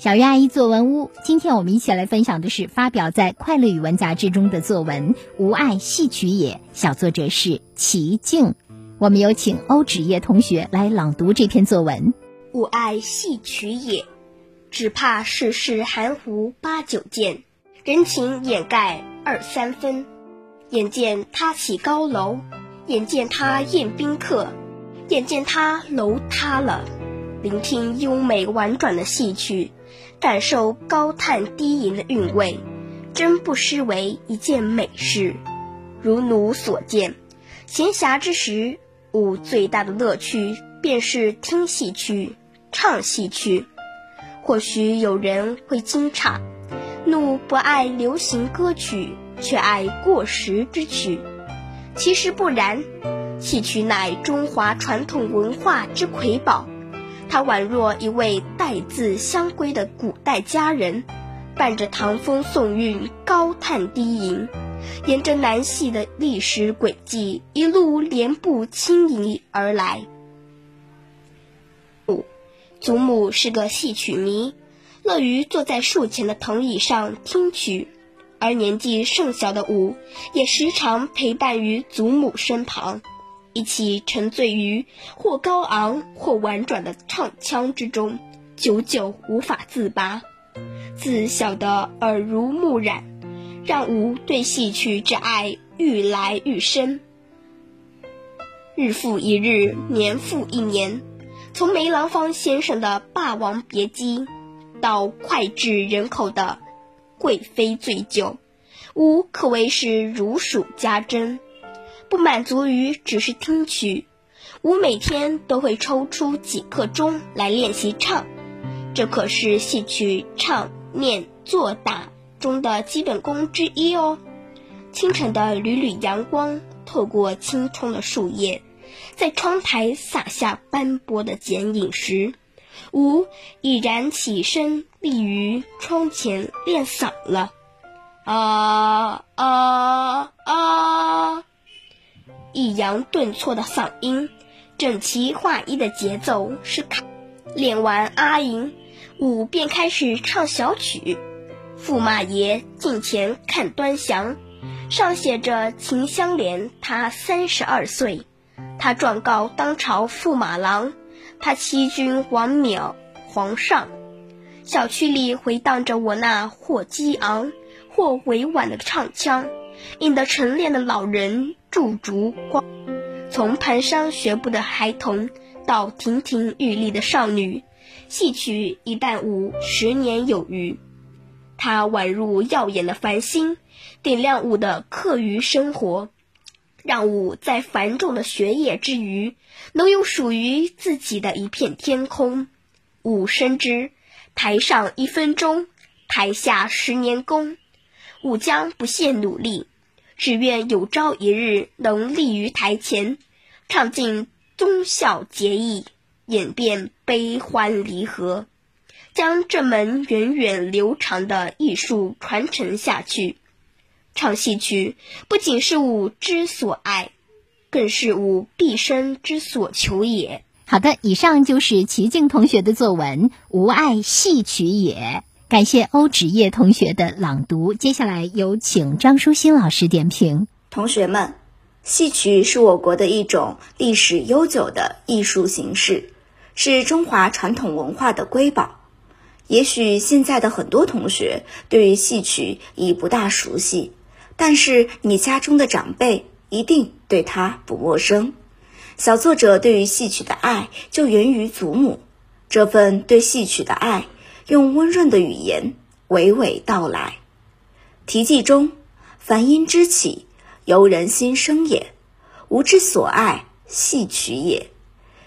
小鱼阿姨作文屋，今天我们一起来分享的是发表在《快乐语文》杂志中的作文《吾爱戏曲也》，小作者是齐静。我们有请欧芷叶同学来朗读这篇作文。吾爱戏曲也，只怕世事含糊八九件，人情掩盖二三分。眼见他起高楼，眼见他宴宾客，眼见他楼塌了。聆听优美婉转的戏曲。感受高叹低吟的韵味，真不失为一件美事。如奴所见，闲暇之时，吾最大的乐趣便是听戏曲、唱戏曲。或许有人会惊诧，奴不爱流行歌曲，却爱过时之曲。其实不然，戏曲乃中华传统文化之瑰宝。他宛若一位带字相归的古代佳人，伴着唐风宋韵，高叹低吟，沿着南戏的历史轨迹，一路连步轻移而来。五，祖母是个戏曲迷，乐于坐在树前的藤椅上听曲，而年纪尚小的五也时常陪伴于祖母身旁。一起沉醉于或高昂或婉转的唱腔之中，久久无法自拔。自小的耳濡目染，让吾对戏曲之爱愈来愈深。日复一日，年复一年，从梅兰芳先生的《霸王别姬》，到脍炙人口的《贵妃醉酒》，吾可谓是如数家珍。不满足于只是听曲，我每天都会抽出几刻钟来练习唱，这可是戏曲唱、念、做、打中的基本功之一哦。清晨的缕缕阳光透过青葱的树叶，在窗台洒下斑驳的剪影时，吾已然起身立于窗前练嗓了。啊啊啊！抑扬顿挫的嗓音，整齐划一的节奏是卡。练完阿吟，舞便开始唱小曲。驸马爷近前看端详，上写着“秦香莲”，他三十二岁。他状告当朝驸马郎，他欺君王冕皇上。小区里回荡着我那或激昂或委婉的唱腔。引得晨练的老人驻足观，从蹒跚学步的孩童到亭亭玉立的少女，戏曲已伴舞十年有余。它宛如耀眼的繁星，点亮舞的课余生活，让舞在繁重的学业之余，能有属于自己的一片天空。舞深知，台上一分钟，台下十年功。吾将不懈努力，只愿有朝一日能立于台前，唱尽忠孝节义，演遍悲欢离合，将这门源远流长的艺术传承下去。唱戏曲不仅是吾之所爱，更是吾毕生之所求也。好的，以上就是齐静同学的作文《吾爱戏曲也》。感谢欧芷叶同学的朗读，接下来有请张舒心老师点评。同学们，戏曲是我国的一种历史悠久的艺术形式，是中华传统文化的瑰宝。也许现在的很多同学对于戏曲已不大熟悉，但是你家中的长辈一定对它不陌生。小作者对于戏曲的爱就源于祖母，这份对戏曲的爱。用温润的语言娓娓道来。题记中，凡因之起，由人心生也。吾之所爱，戏曲也。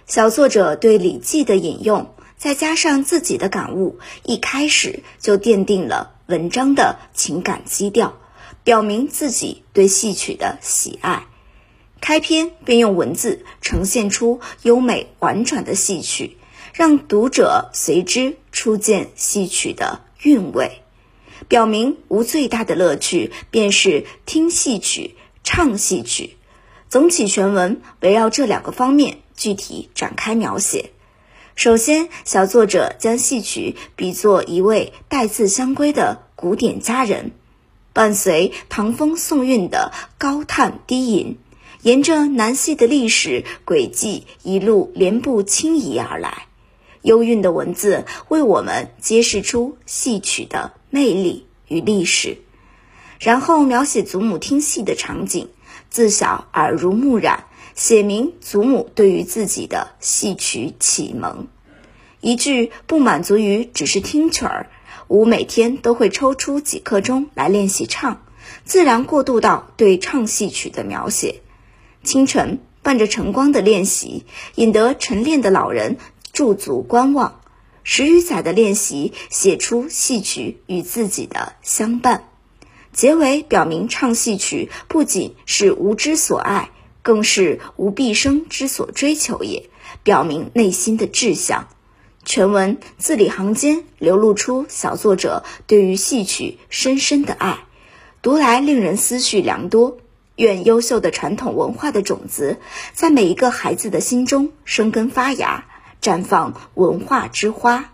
小作者对《礼记》的引用，再加上自己的感悟，一开始就奠定了文章的情感基调，表明自己对戏曲的喜爱。开篇便用文字呈现出优美婉转的戏曲。让读者随之初见戏曲的韵味，表明无最大的乐趣便是听戏曲、唱戏曲。总体全文围绕这两个方面具体展开描写。首先，小作者将戏曲比作一位带字相归的古典佳人，伴随唐风宋韵的高叹低吟，沿着南戏的历史轨迹一路连步轻移而来。幽韵的文字为我们揭示出戏曲的魅力与历史，然后描写祖母听戏的场景，自小耳濡目染。写明祖母对于自己的戏曲启蒙，一句不满足于只是听曲儿，吾每天都会抽出几刻钟来练习唱，自然过渡到对唱戏曲的描写。清晨伴着晨光的练习，引得晨练的老人驻足观望。十余载的练习，写出戏曲与自己的相伴。结尾表明唱戏曲不仅是吾之所爱。更是吾毕生之所追求也，表明内心的志向。全文字里行间流露出小作者对于戏曲深深的爱，读来令人思绪良多。愿优秀的传统文化的种子在每一个孩子的心中生根发芽，绽放文化之花。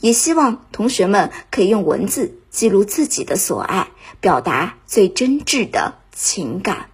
也希望同学们可以用文字记录自己的所爱，表达最真挚的情感。